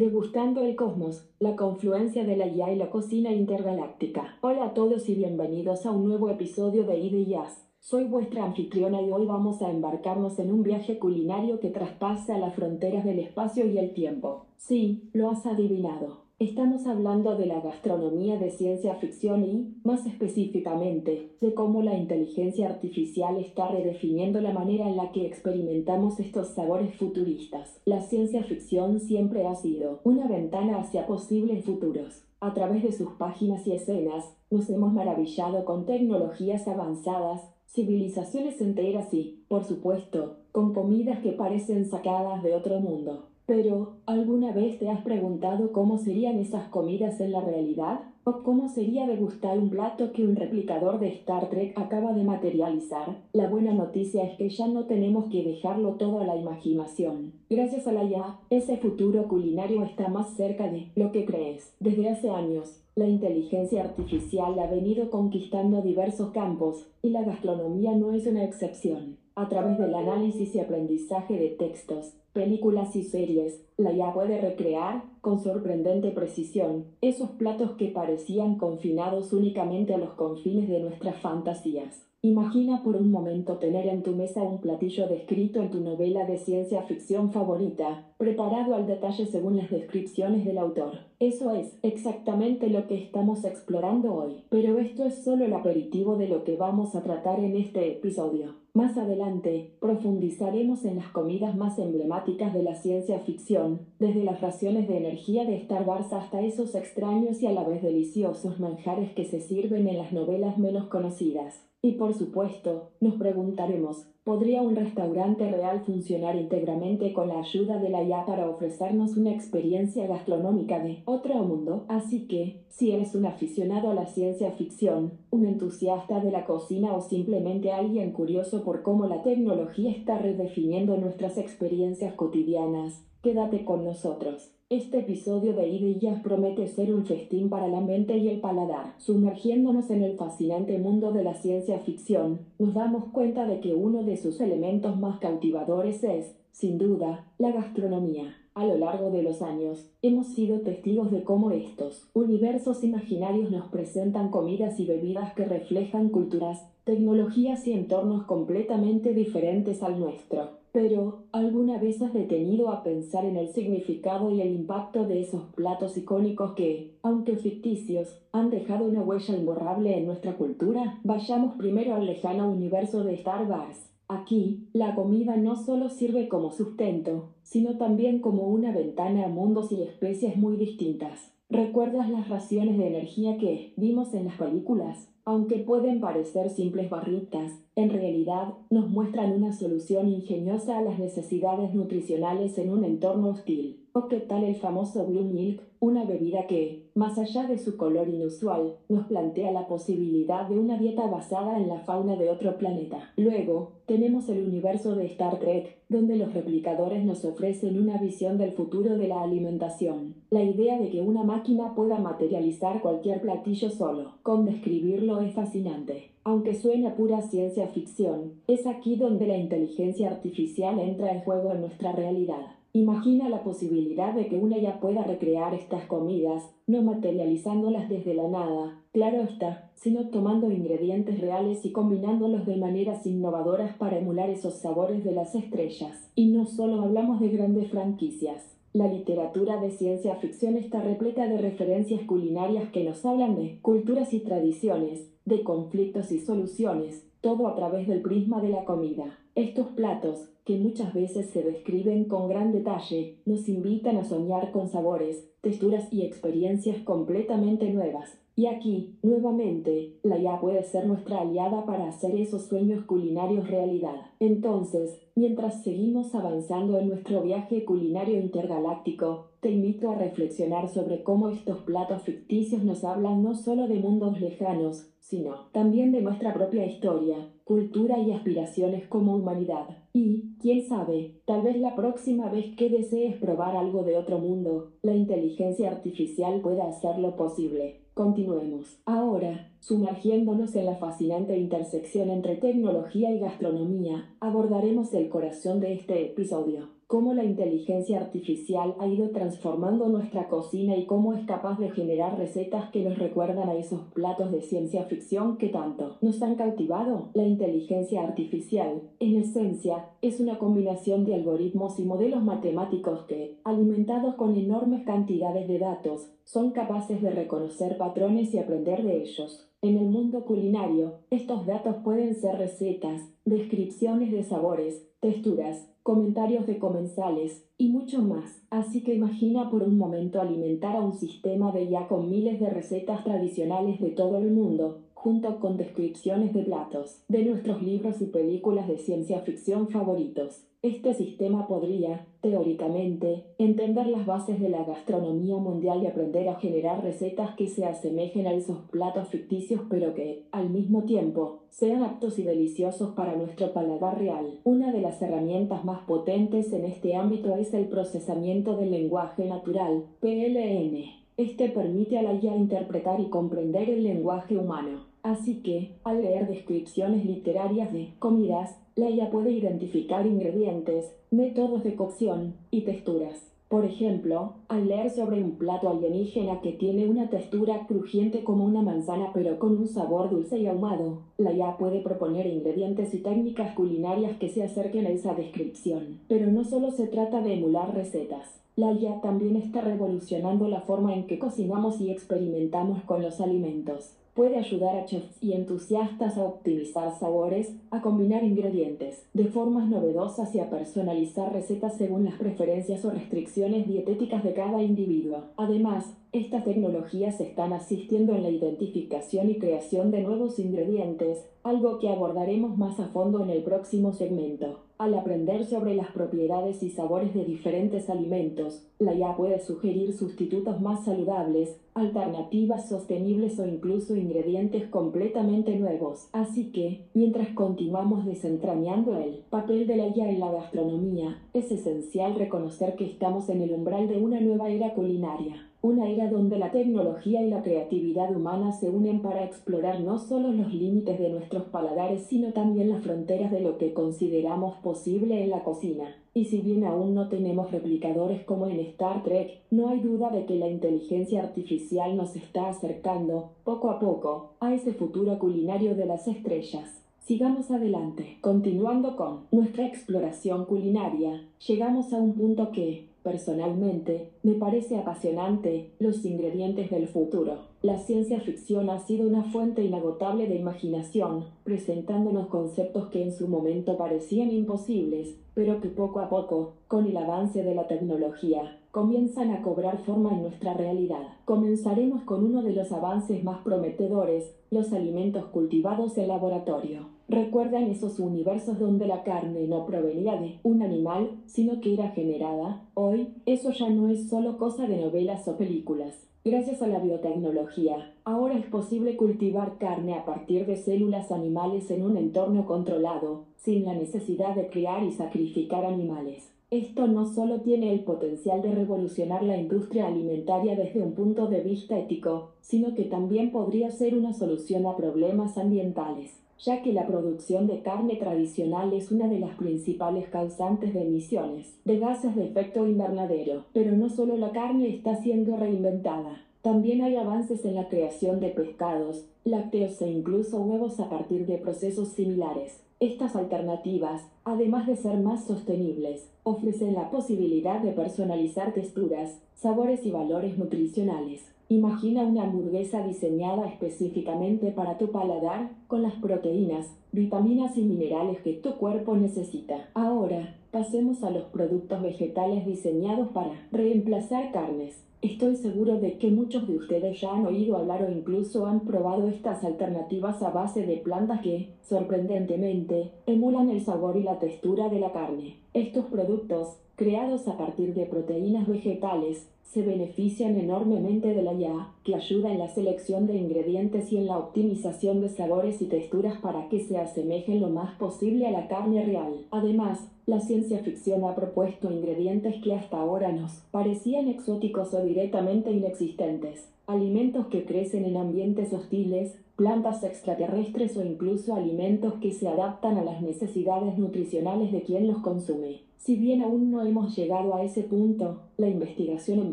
Degustando el cosmos, la confluencia de la IA y la cocina intergaláctica. Hola a todos y bienvenidos a un nuevo episodio de Ide Jazz. Soy vuestra anfitriona y hoy vamos a embarcarnos en un viaje culinario que traspasa las fronteras del espacio y el tiempo. Sí, lo has adivinado. Estamos hablando de la gastronomía de ciencia ficción y, más específicamente, de cómo la inteligencia artificial está redefiniendo la manera en la que experimentamos estos sabores futuristas. La ciencia ficción siempre ha sido una ventana hacia posibles futuros. A través de sus páginas y escenas, nos hemos maravillado con tecnologías avanzadas, civilizaciones enteras y, por supuesto, con comidas que parecen sacadas de otro mundo. Pero, ¿alguna vez te has preguntado cómo serían esas comidas en la realidad? ¿O cómo sería degustar un plato que un replicador de Star Trek acaba de materializar? La buena noticia es que ya no tenemos que dejarlo todo a la imaginación. Gracias a la IA, ese futuro culinario está más cerca de lo que crees. Desde hace años, la inteligencia artificial ha venido conquistando diversos campos, y la gastronomía no es una excepción. A través del análisis y aprendizaje de textos, películas y series, la IA puede recrear, con sorprendente precisión, esos platos que parecían confinados únicamente a los confines de nuestras fantasías. Imagina por un momento tener en tu mesa un platillo descrito en tu novela de ciencia ficción favorita, preparado al detalle según las descripciones del autor. Eso es exactamente lo que estamos explorando hoy, pero esto es solo el aperitivo de lo que vamos a tratar en este episodio. Más adelante, profundizaremos en las comidas más emblemáticas de la ciencia ficción, desde las raciones de energía de Star Wars hasta esos extraños y a la vez deliciosos manjares que se sirven en las novelas menos conocidas. Y por supuesto, nos preguntaremos, ¿podría un restaurante real funcionar íntegramente con la ayuda de la IA para ofrecernos una experiencia gastronómica de otro mundo? Así que, si eres un aficionado a la ciencia ficción, un entusiasta de la cocina o simplemente alguien curioso por cómo la tecnología está redefiniendo nuestras experiencias cotidianas, quédate con nosotros. Este episodio de Idillas promete ser un festín para la mente y el paladar. Sumergiéndonos en el fascinante mundo de la ciencia ficción, nos damos cuenta de que uno de sus elementos más cautivadores es, sin duda, la gastronomía. A lo largo de los años, hemos sido testigos de cómo estos universos imaginarios nos presentan comidas y bebidas que reflejan culturas, tecnologías y entornos completamente diferentes al nuestro. Pero, ¿alguna vez has detenido a pensar en el significado y el impacto de esos platos icónicos que, aunque ficticios, han dejado una huella imborrable en nuestra cultura? Vayamos primero al lejano universo de Star Wars. Aquí, la comida no solo sirve como sustento, sino también como una ventana a mundos y especies muy distintas. ¿Recuerdas las raciones de energía que vimos en las películas? Aunque pueden parecer simples barritas, en realidad nos muestran una solución ingeniosa a las necesidades nutricionales en un entorno hostil. ¿O qué tal el famoso Blue Milk, una bebida que, más allá de su color inusual, nos plantea la posibilidad de una dieta basada en la fauna de otro planeta? Luego, tenemos el universo de Star Trek, donde los replicadores nos ofrecen una visión del futuro de la alimentación. La idea de que una máquina pueda materializar cualquier platillo solo, con describirlo es fascinante. Aunque suene pura ciencia ficción, es aquí donde la inteligencia artificial entra en juego en nuestra realidad. Imagina la posibilidad de que una ya pueda recrear estas comidas, no materializándolas desde la nada, claro está, sino tomando ingredientes reales y combinándolos de maneras innovadoras para emular esos sabores de las estrellas. Y no solo hablamos de grandes franquicias. La literatura de ciencia ficción está repleta de referencias culinarias que nos hablan de culturas y tradiciones, de conflictos y soluciones, todo a través del prisma de la comida. Estos platos, que muchas veces se describen con gran detalle, nos invitan a soñar con sabores, texturas y experiencias completamente nuevas. Y aquí, nuevamente, la IA puede ser nuestra aliada para hacer esos sueños culinarios realidad. Entonces, mientras seguimos avanzando en nuestro viaje culinario intergaláctico, te invito a reflexionar sobre cómo estos platos ficticios nos hablan no solo de mundos lejanos, sino también de nuestra propia historia, cultura y aspiraciones como humanidad. Y, quién sabe, tal vez la próxima vez que desees probar algo de otro mundo, la inteligencia artificial pueda hacerlo posible. Continuemos. Ahora, sumergiéndonos en la fascinante intersección entre tecnología y gastronomía, abordaremos el corazón de este episodio. Cómo la inteligencia artificial ha ido transformando nuestra cocina y cómo es capaz de generar recetas que nos recuerdan a esos platos de ciencia ficción que tanto nos han cautivado. La inteligencia artificial, en esencia, es una combinación de algoritmos y modelos matemáticos que, alimentados con enormes cantidades de datos, son capaces de reconocer patrones y aprender de ellos. En el mundo culinario, estos datos pueden ser recetas, descripciones de sabores, texturas, comentarios de comensales y mucho más. Así que imagina por un momento alimentar a un sistema de ya con miles de recetas tradicionales de todo el mundo, junto con descripciones de platos de nuestros libros y películas de ciencia ficción favoritos. Este sistema podría, teóricamente, entender las bases de la gastronomía mundial y aprender a generar recetas que se asemejen a esos platos ficticios pero que, al mismo tiempo, sean aptos y deliciosos para nuestro paladar real. Una de las herramientas más potentes en este ámbito es el procesamiento del lenguaje natural, PLN. Este permite a la IA interpretar y comprender el lenguaje humano. Así que, al leer descripciones literarias de comidas, la IA puede identificar ingredientes, métodos de cocción y texturas. Por ejemplo, al leer sobre un plato alienígena que tiene una textura crujiente como una manzana pero con un sabor dulce y ahumado, la IA puede proponer ingredientes y técnicas culinarias que se acerquen a esa descripción. Pero no solo se trata de emular recetas. La IA también está revolucionando la forma en que cocinamos y experimentamos con los alimentos puede ayudar a chefs y entusiastas a optimizar sabores, a combinar ingredientes de formas novedosas y a personalizar recetas según las preferencias o restricciones dietéticas de cada individuo. Además, estas tecnologías están asistiendo en la identificación y creación de nuevos ingredientes, algo que abordaremos más a fondo en el próximo segmento. Al aprender sobre las propiedades y sabores de diferentes alimentos, la IA puede sugerir sustitutos más saludables, alternativas sostenibles o incluso ingredientes completamente nuevos. Así que, mientras continuamos desentrañando el papel de la IA en la gastronomía, es esencial reconocer que estamos en el umbral de una nueva era culinaria. Una era donde la tecnología y la creatividad humana se unen para explorar no solo los límites de nuestros paladares, sino también las fronteras de lo que consideramos posible en la cocina. Y si bien aún no tenemos replicadores como en Star Trek, no hay duda de que la inteligencia artificial nos está acercando, poco a poco, a ese futuro culinario de las estrellas. Sigamos adelante. Continuando con nuestra exploración culinaria, llegamos a un punto que, Personalmente, me parece apasionante los ingredientes del futuro. La ciencia ficción ha sido una fuente inagotable de imaginación, presentándonos conceptos que en su momento parecían imposibles, pero que poco a poco, con el avance de la tecnología, comienzan a cobrar forma en nuestra realidad. Comenzaremos con uno de los avances más prometedores, los alimentos cultivados en laboratorio. ¿Recuerdan esos universos donde la carne no provenía de un animal, sino que era generada? Hoy, eso ya no es solo cosa de novelas o películas. Gracias a la biotecnología, ahora es posible cultivar carne a partir de células animales en un entorno controlado, sin la necesidad de criar y sacrificar animales. Esto no solo tiene el potencial de revolucionar la industria alimentaria desde un punto de vista ético, sino que también podría ser una solución a problemas ambientales ya que la producción de carne tradicional es una de las principales causantes de emisiones de gases de efecto invernadero. Pero no solo la carne está siendo reinventada, también hay avances en la creación de pescados, lácteos e incluso huevos a partir de procesos similares. Estas alternativas, además de ser más sostenibles, ofrecen la posibilidad de personalizar texturas, sabores y valores nutricionales. Imagina una hamburguesa diseñada específicamente para tu paladar, con las proteínas, vitaminas y minerales que tu cuerpo necesita. Ahora, pasemos a los productos vegetales diseñados para reemplazar carnes. Estoy seguro de que muchos de ustedes ya han oído hablar o incluso han probado estas alternativas a base de plantas que, sorprendentemente, emulan el sabor y la textura de la carne. Estos productos, creados a partir de proteínas vegetales, se benefician enormemente de la IA, que ayuda en la selección de ingredientes y en la optimización de sabores y texturas para que se asemejen lo más posible a la carne real. Además, la ciencia ficción ha propuesto ingredientes que hasta ahora nos parecían exóticos o directamente inexistentes. Alimentos que crecen en ambientes hostiles, plantas extraterrestres o incluso alimentos que se adaptan a las necesidades nutricionales de quien los consume. Si bien aún no hemos llegado a ese punto, la investigación en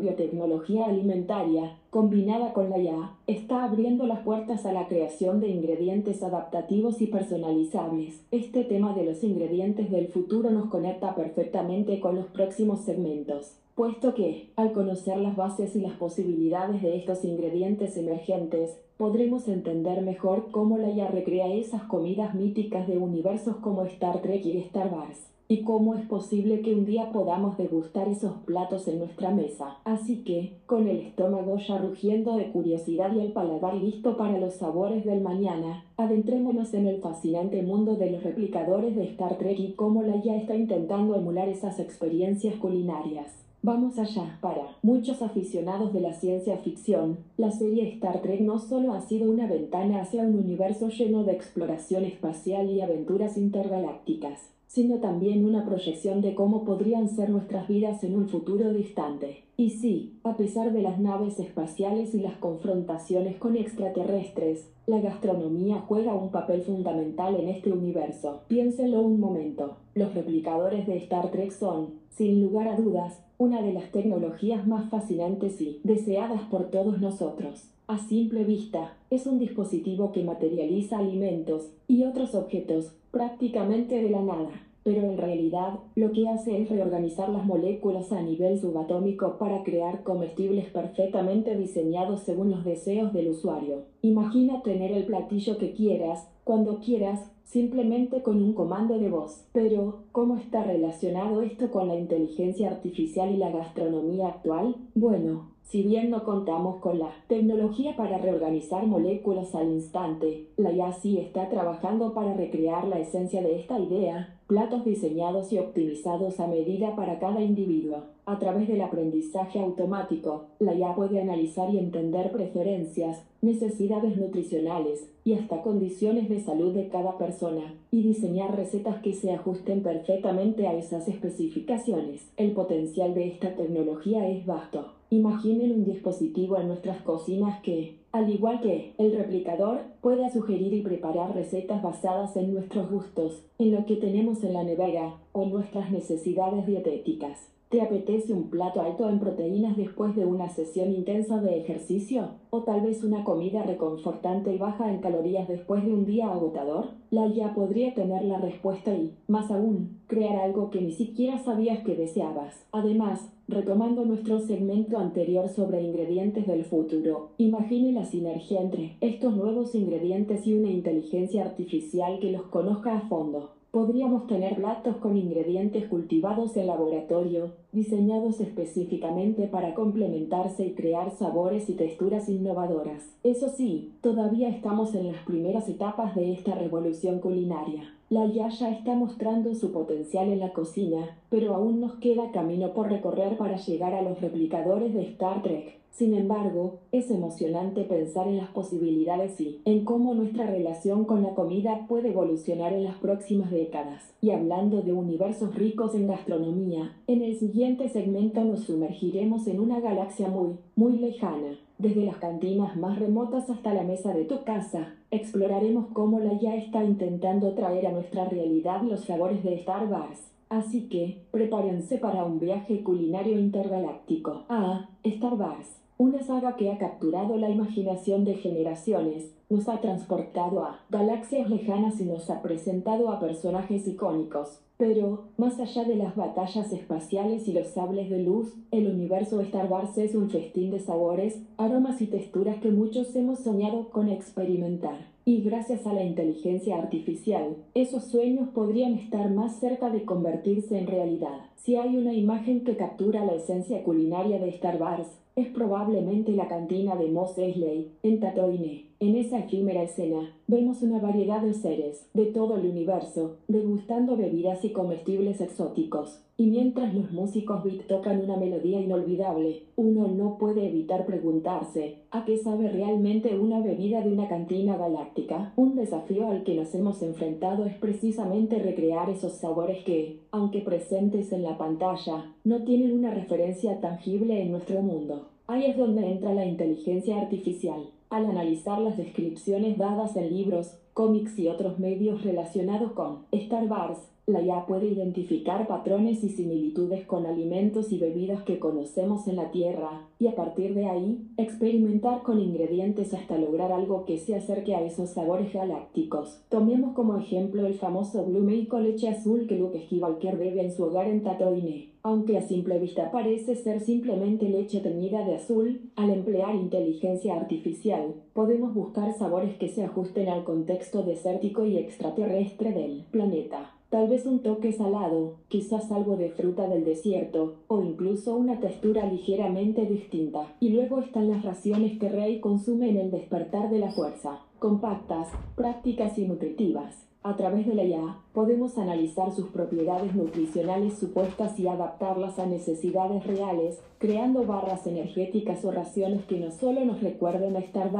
biotecnología alimentaria, combinada con la IA, está abriendo las puertas a la creación de ingredientes adaptativos y personalizables. Este tema de los ingredientes del futuro nos conecta perfectamente con los próximos segmentos puesto que, al conocer las bases y las posibilidades de estos ingredientes emergentes, podremos entender mejor cómo la IA recrea esas comidas míticas de universos como Star Trek y Star Wars y cómo es posible que un día podamos degustar esos platos en nuestra mesa. Así que, con el estómago ya rugiendo de curiosidad y el paladar listo para los sabores del mañana, adentrémonos en el fascinante mundo de los replicadores de Star Trek y cómo la IA está intentando emular esas experiencias culinarias. Vamos allá. Para muchos aficionados de la ciencia ficción, la serie Star Trek no solo ha sido una ventana hacia un universo lleno de exploración espacial y aventuras intergalácticas, sino también una proyección de cómo podrían ser nuestras vidas en un futuro distante. Y sí, a pesar de las naves espaciales y las confrontaciones con extraterrestres, la gastronomía juega un papel fundamental en este universo. Piénsenlo un momento. Los replicadores de Star Trek son, sin lugar a dudas, una de las tecnologías más fascinantes y deseadas por todos nosotros. A simple vista, es un dispositivo que materializa alimentos y otros objetos prácticamente de la nada, pero en realidad lo que hace es reorganizar las moléculas a nivel subatómico para crear comestibles perfectamente diseñados según los deseos del usuario. Imagina tener el platillo que quieras, cuando quieras, simplemente con un comando de voz. Pero, ¿cómo está relacionado esto con la inteligencia artificial y la gastronomía actual? Bueno, si bien no contamos con la tecnología para reorganizar moléculas al instante, la IA sí está trabajando para recrear la esencia de esta idea, platos diseñados y optimizados a medida para cada individuo. A través del aprendizaje automático, la IA puede analizar y entender preferencias, necesidades nutricionales y hasta condiciones de salud de cada persona, y diseñar recetas que se ajusten perfectamente a esas especificaciones. El potencial de esta tecnología es vasto Imaginen un dispositivo en nuestras cocinas que, al igual que el replicador, pueda sugerir y preparar recetas basadas en nuestros gustos, en lo que tenemos en la nevera o nuestras necesidades dietéticas. ¿Te apetece un plato alto en proteínas después de una sesión intensa de ejercicio? ¿O tal vez una comida reconfortante y baja en calorías después de un día agotador? La IA podría tener la respuesta y, más aún, crear algo que ni siquiera sabías que deseabas. Además, retomando nuestro segmento anterior sobre ingredientes del futuro, imagine la sinergia entre estos nuevos ingredientes y una inteligencia artificial que los conozca a fondo. Podríamos tener platos con ingredientes cultivados en laboratorio, diseñados específicamente para complementarse y crear sabores y texturas innovadoras. Eso sí, todavía estamos en las primeras etapas de esta revolución culinaria. La IA ya está mostrando su potencial en la cocina, pero aún nos queda camino por recorrer para llegar a los replicadores de Star Trek. Sin embargo, es emocionante pensar en las posibilidades y en cómo nuestra relación con la comida puede evolucionar en las próximas décadas. Y hablando de universos ricos en gastronomía, en el siguiente segmento nos sumergiremos en una galaxia muy, muy lejana. Desde las cantinas más remotas hasta la mesa de tu casa, exploraremos cómo la ya está intentando traer a nuestra realidad los sabores de Star Wars. Así que, prepárense para un viaje culinario intergaláctico. A Star Wars. Una saga que ha capturado la imaginación de generaciones, nos ha transportado a galaxias lejanas y nos ha presentado a personajes icónicos. Pero, más allá de las batallas espaciales y los sables de luz, el universo Star Wars es un festín de sabores, aromas y texturas que muchos hemos soñado con experimentar. Y gracias a la inteligencia artificial, esos sueños podrían estar más cerca de convertirse en realidad. Si hay una imagen que captura la esencia culinaria de Star Wars, es probablemente la cantina de Mos Eisley, en Tatooine. En esa efímera escena, vemos una variedad de seres, de todo el universo, degustando bebidas y comestibles exóticos. Y mientras los músicos beat tocan una melodía inolvidable, uno no puede evitar preguntarse, ¿a qué sabe realmente una bebida de una cantina galáctica? Un desafío al que nos hemos enfrentado es precisamente recrear esos sabores que, aunque presentes en la pantalla, no tienen una referencia tangible en nuestro mundo. Ahí es donde entra la inteligencia artificial. Al analizar las descripciones dadas en libros, cómics y otros medios relacionados con Star Wars, la IA puede identificar patrones y similitudes con alimentos y bebidas que conocemos en la Tierra, y a partir de ahí, experimentar con ingredientes hasta lograr algo que se acerque a esos sabores galácticos. Tomemos como ejemplo el famoso Blue Milk leche azul que Luke Skywalker bebe en su hogar en Tatooine. Aunque a simple vista parece ser simplemente leche teñida de azul, al emplear inteligencia artificial, podemos buscar sabores que se ajusten al contexto desértico y extraterrestre del planeta. Tal vez un toque salado, quizás algo de fruta del desierto, o incluso una textura ligeramente distinta. Y luego están las raciones que Rey consume en el despertar de la fuerza, compactas, prácticas y nutritivas. A través de la IA, podemos analizar sus propiedades nutricionales supuestas y adaptarlas a necesidades reales, creando barras energéticas o raciones que no solo nos recuerden a Star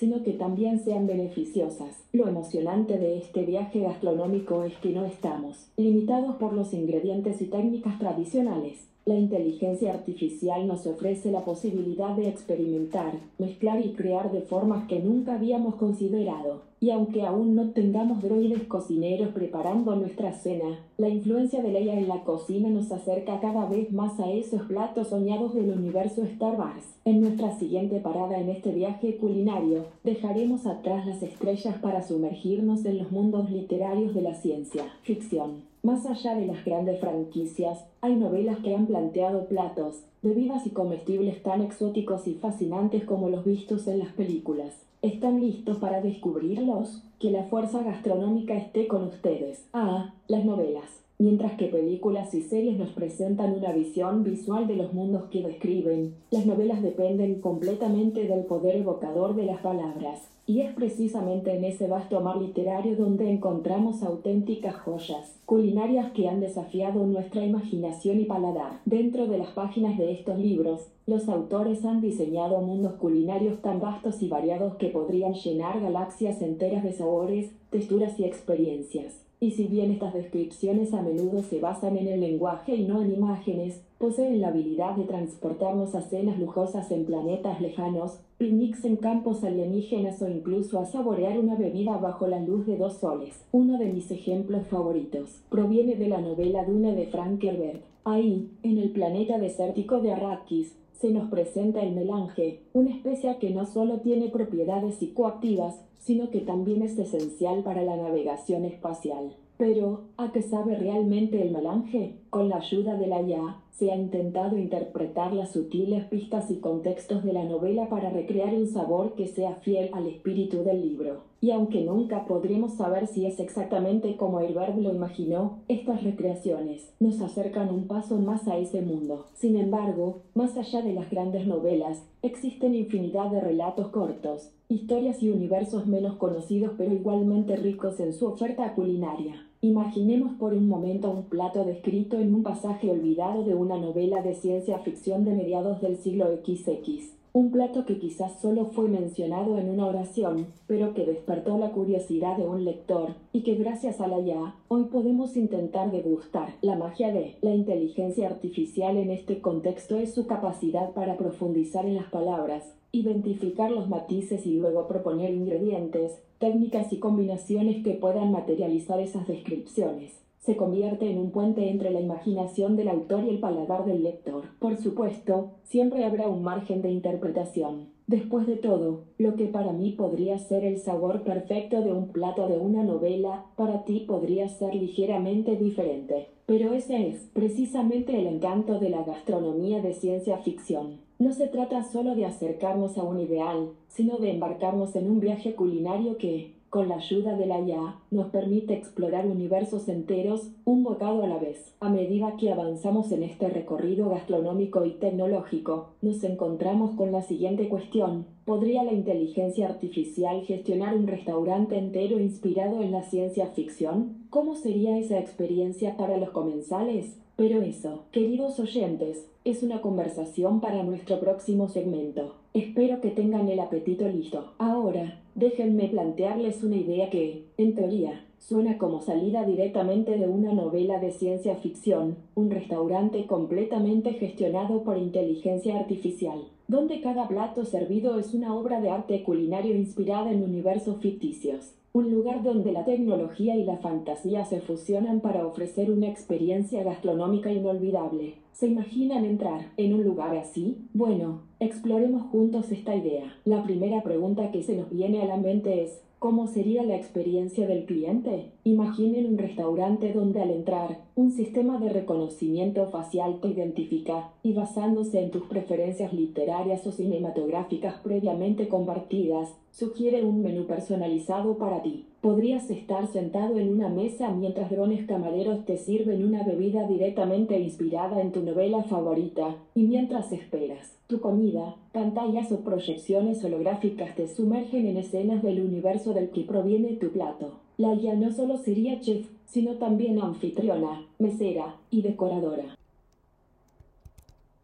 sino que también sean beneficiosas. Lo emocionante de este viaje gastronómico es que no estamos limitados por los ingredientes y técnicas tradicionales. La inteligencia artificial nos ofrece la posibilidad de experimentar, mezclar y crear de formas que nunca habíamos considerado. Y aunque aún no tengamos droides cocineros preparando nuestra cena, la influencia de Leia en la cocina nos acerca cada vez más a esos platos soñados del universo Star Wars. En nuestra siguiente parada en este viaje culinario, dejaremos atrás las estrellas para sumergirnos en los mundos literarios de la ciencia ficción. Más allá de las grandes franquicias, hay novelas que han planteado platos, bebidas y comestibles tan exóticos y fascinantes como los vistos en las películas. ¿Están listos para descubrirlos? Que la fuerza gastronómica esté con ustedes. Ah, las novelas. Mientras que películas y series nos presentan una visión visual de los mundos que describen, las novelas dependen completamente del poder evocador de las palabras. Y es precisamente en ese vasto mar literario donde encontramos auténticas joyas, culinarias que han desafiado nuestra imaginación y paladar. Dentro de las páginas de estos libros, los autores han diseñado mundos culinarios tan vastos y variados que podrían llenar galaxias enteras de sabores, texturas y experiencias. Y si bien estas descripciones a menudo se basan en el lenguaje y no en imágenes, poseen la habilidad de transportarnos a cenas lujosas en planetas lejanos, picnics en campos alienígenas o incluso a saborear una bebida bajo la luz de dos soles. Uno de mis ejemplos favoritos proviene de la novela Dune de Frank Herbert. Ahí, en el planeta desértico de Arrakis, se nos presenta el melange, una especie que no solo tiene propiedades psicoactivas, sino que también es esencial para la navegación espacial. Pero, ¿a qué sabe realmente el melange? Con la ayuda de la IA, se ha intentado interpretar las sutiles pistas y contextos de la novela para recrear un sabor que sea fiel al espíritu del libro. Y aunque nunca podremos saber si es exactamente como Herbert lo imaginó, estas recreaciones nos acercan un paso más a ese mundo. Sin embargo, más allá de las grandes novelas, existen infinidad de relatos cortos, historias y universos menos conocidos pero igualmente ricos en su oferta culinaria. Imaginemos por un momento un plato descrito en un pasaje olvidado de una novela de ciencia ficción de mediados del siglo XX. Un plato que quizás solo fue mencionado en una oración, pero que despertó la curiosidad de un lector y que gracias a la ya, hoy podemos intentar degustar. La magia de la inteligencia artificial en este contexto es su capacidad para profundizar en las palabras, identificar los matices y luego proponer ingredientes, técnicas y combinaciones que puedan materializar esas descripciones. Se convierte en un puente entre la imaginación del autor y el paladar del lector. Por supuesto, siempre habrá un margen de interpretación. Después de todo, lo que para mí podría ser el sabor perfecto de un plato de una novela, para ti podría ser ligeramente diferente. Pero ese es precisamente el encanto de la gastronomía de ciencia ficción. No se trata solo de acercarnos a un ideal, sino de embarcarnos en un viaje culinario que, con la ayuda de la IA, nos permite explorar universos enteros un bocado a la vez. A medida que avanzamos en este recorrido gastronómico y tecnológico, nos encontramos con la siguiente cuestión. ¿Podría la inteligencia artificial gestionar un restaurante entero inspirado en la ciencia ficción? ¿Cómo sería esa experiencia para los comensales? Pero eso, queridos oyentes, es una conversación para nuestro próximo segmento. Espero que tengan el apetito listo. Ahora, déjenme plantearles una idea que, en teoría, Suena como salida directamente de una novela de ciencia ficción, un restaurante completamente gestionado por inteligencia artificial, donde cada plato servido es una obra de arte culinario inspirada en universos ficticios. Un lugar donde la tecnología y la fantasía se fusionan para ofrecer una experiencia gastronómica inolvidable. ¿Se imaginan entrar en un lugar así? Bueno, exploremos juntos esta idea. La primera pregunta que se nos viene a la mente es, ¿Cómo sería la experiencia del cliente? Imaginen un restaurante donde al entrar, un sistema de reconocimiento facial te identifica y basándose en tus preferencias literarias o cinematográficas previamente compartidas, sugiere un menú personalizado para ti. Podrías estar sentado en una mesa mientras drones camareros te sirven una bebida directamente inspirada en tu novela favorita, y mientras esperas tu comida, pantallas o proyecciones holográficas te sumergen en escenas del universo del que proviene tu plato. La ya no solo sería chef, sino también anfitriona, mesera y decoradora.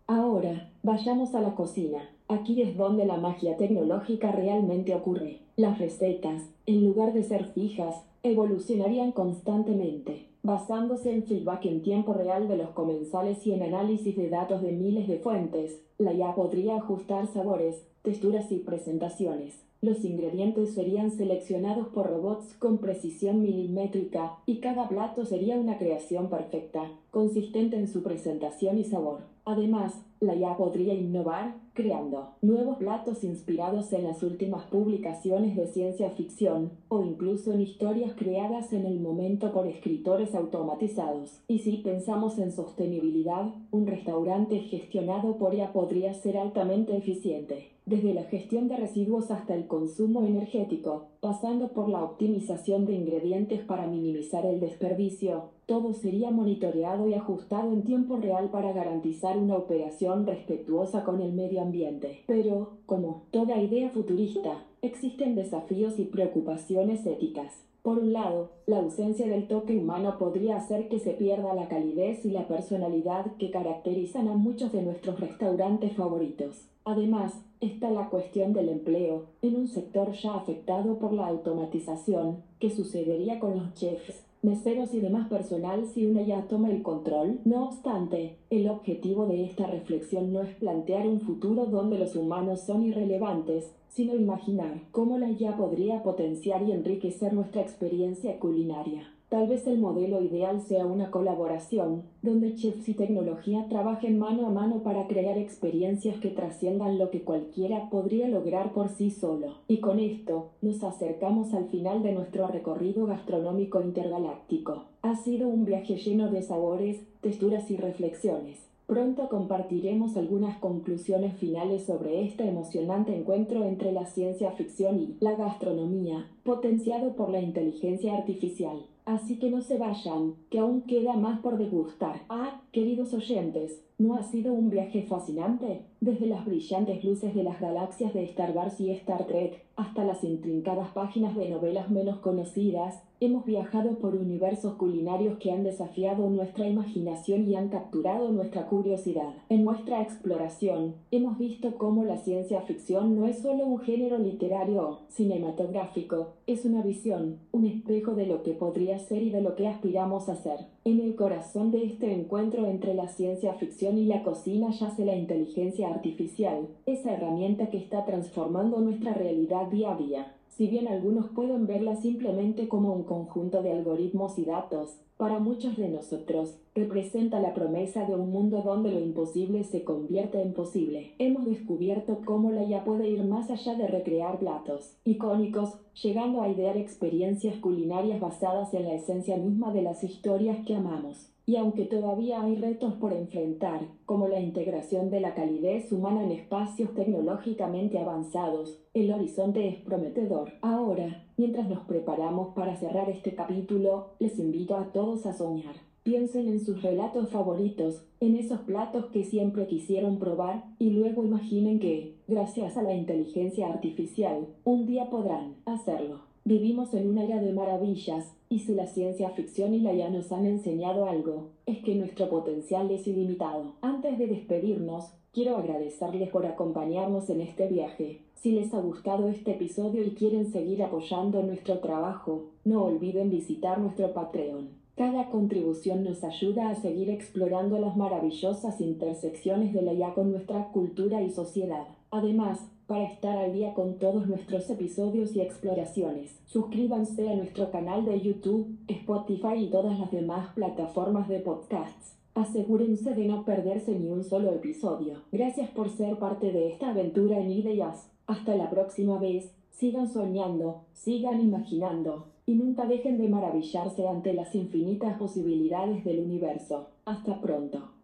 Ahora, vayamos a la cocina. Aquí es donde la magia tecnológica realmente ocurre. Las recetas, en lugar de ser fijas, evolucionarían constantemente, basándose en feedback en tiempo real de los comensales y en análisis de datos de miles de fuentes. La IA podría ajustar sabores, texturas y presentaciones. Los ingredientes serían seleccionados por robots con precisión milimétrica y cada plato sería una creación perfecta, consistente en su presentación y sabor. Además, la IA podría innovar, creando nuevos platos inspirados en las últimas publicaciones de ciencia ficción, o incluso en historias creadas en el momento por escritores automatizados. Y si pensamos en sostenibilidad, un restaurante gestionado por IA podría ser altamente eficiente, desde la gestión de residuos hasta el consumo energético, pasando por la optimización de ingredientes para minimizar el desperdicio, todo sería monitoreado y ajustado en tiempo real para garantizar una operación respetuosa con el medio ambiente. Pero, como toda idea futurista, existen desafíos y preocupaciones éticas. Por un lado, la ausencia del toque humano podría hacer que se pierda la calidez y la personalidad que caracterizan a muchos de nuestros restaurantes favoritos. Además, está la cuestión del empleo, en un sector ya afectado por la automatización. ¿Qué sucedería con los chefs? Meseros y demás personal si una ya toma el control. No obstante, el objetivo de esta reflexión no es plantear un futuro donde los humanos son irrelevantes, sino imaginar cómo la ya podría potenciar y enriquecer nuestra experiencia culinaria. Tal vez el modelo ideal sea una colaboración, donde chefs y tecnología trabajen mano a mano para crear experiencias que trasciendan lo que cualquiera podría lograr por sí solo. Y con esto, nos acercamos al final de nuestro recorrido gastronómico intergaláctico. Ha sido un viaje lleno de sabores, texturas y reflexiones. Pronto compartiremos algunas conclusiones finales sobre este emocionante encuentro entre la ciencia ficción y la gastronomía, potenciado por la inteligencia artificial. Así que no se vayan, que aún queda más por degustar. Ah, queridos oyentes, ¿no ha sido un viaje fascinante? Desde las brillantes luces de las galaxias de Star Wars y Star Trek hasta las intrincadas páginas de novelas menos conocidas, Hemos viajado por universos culinarios que han desafiado nuestra imaginación y han capturado nuestra curiosidad. En nuestra exploración, hemos visto cómo la ciencia ficción no es solo un género literario cinematográfico, es una visión, un espejo de lo que podría ser y de lo que aspiramos a ser. En el corazón de este encuentro entre la ciencia ficción y la cocina yace la inteligencia artificial, esa herramienta que está transformando nuestra realidad día a día. Si bien algunos pueden verla simplemente como un conjunto de algoritmos y datos, para muchos de nosotros representa la promesa de un mundo donde lo imposible se convierte en posible. Hemos descubierto cómo la IA puede ir más allá de recrear platos icónicos, llegando a idear experiencias culinarias basadas en la esencia misma de las historias que amamos. Y aunque todavía hay retos por enfrentar, como la integración de la calidez humana en espacios tecnológicamente avanzados, el horizonte es prometedor. Ahora, mientras nos preparamos para cerrar este capítulo, les invito a todos a soñar. Piensen en sus relatos favoritos, en esos platos que siempre quisieron probar, y luego imaginen que, gracias a la inteligencia artificial, un día podrán hacerlo. Vivimos en una era de maravillas, y si la ciencia ficción y la IA nos han enseñado algo, es que nuestro potencial es ilimitado. Antes de despedirnos, quiero agradecerles por acompañarnos en este viaje. Si les ha gustado este episodio y quieren seguir apoyando nuestro trabajo, no olviden visitar nuestro Patreon. Cada contribución nos ayuda a seguir explorando las maravillosas intersecciones de la IA con nuestra cultura y sociedad. Además, para estar al día con todos nuestros episodios y exploraciones, suscríbanse a nuestro canal de YouTube, Spotify y todas las demás plataformas de podcasts. Asegúrense de no perderse ni un solo episodio. Gracias por ser parte de esta aventura en ideas. Hasta la próxima vez. Sigan soñando, sigan imaginando y nunca dejen de maravillarse ante las infinitas posibilidades del universo. Hasta pronto.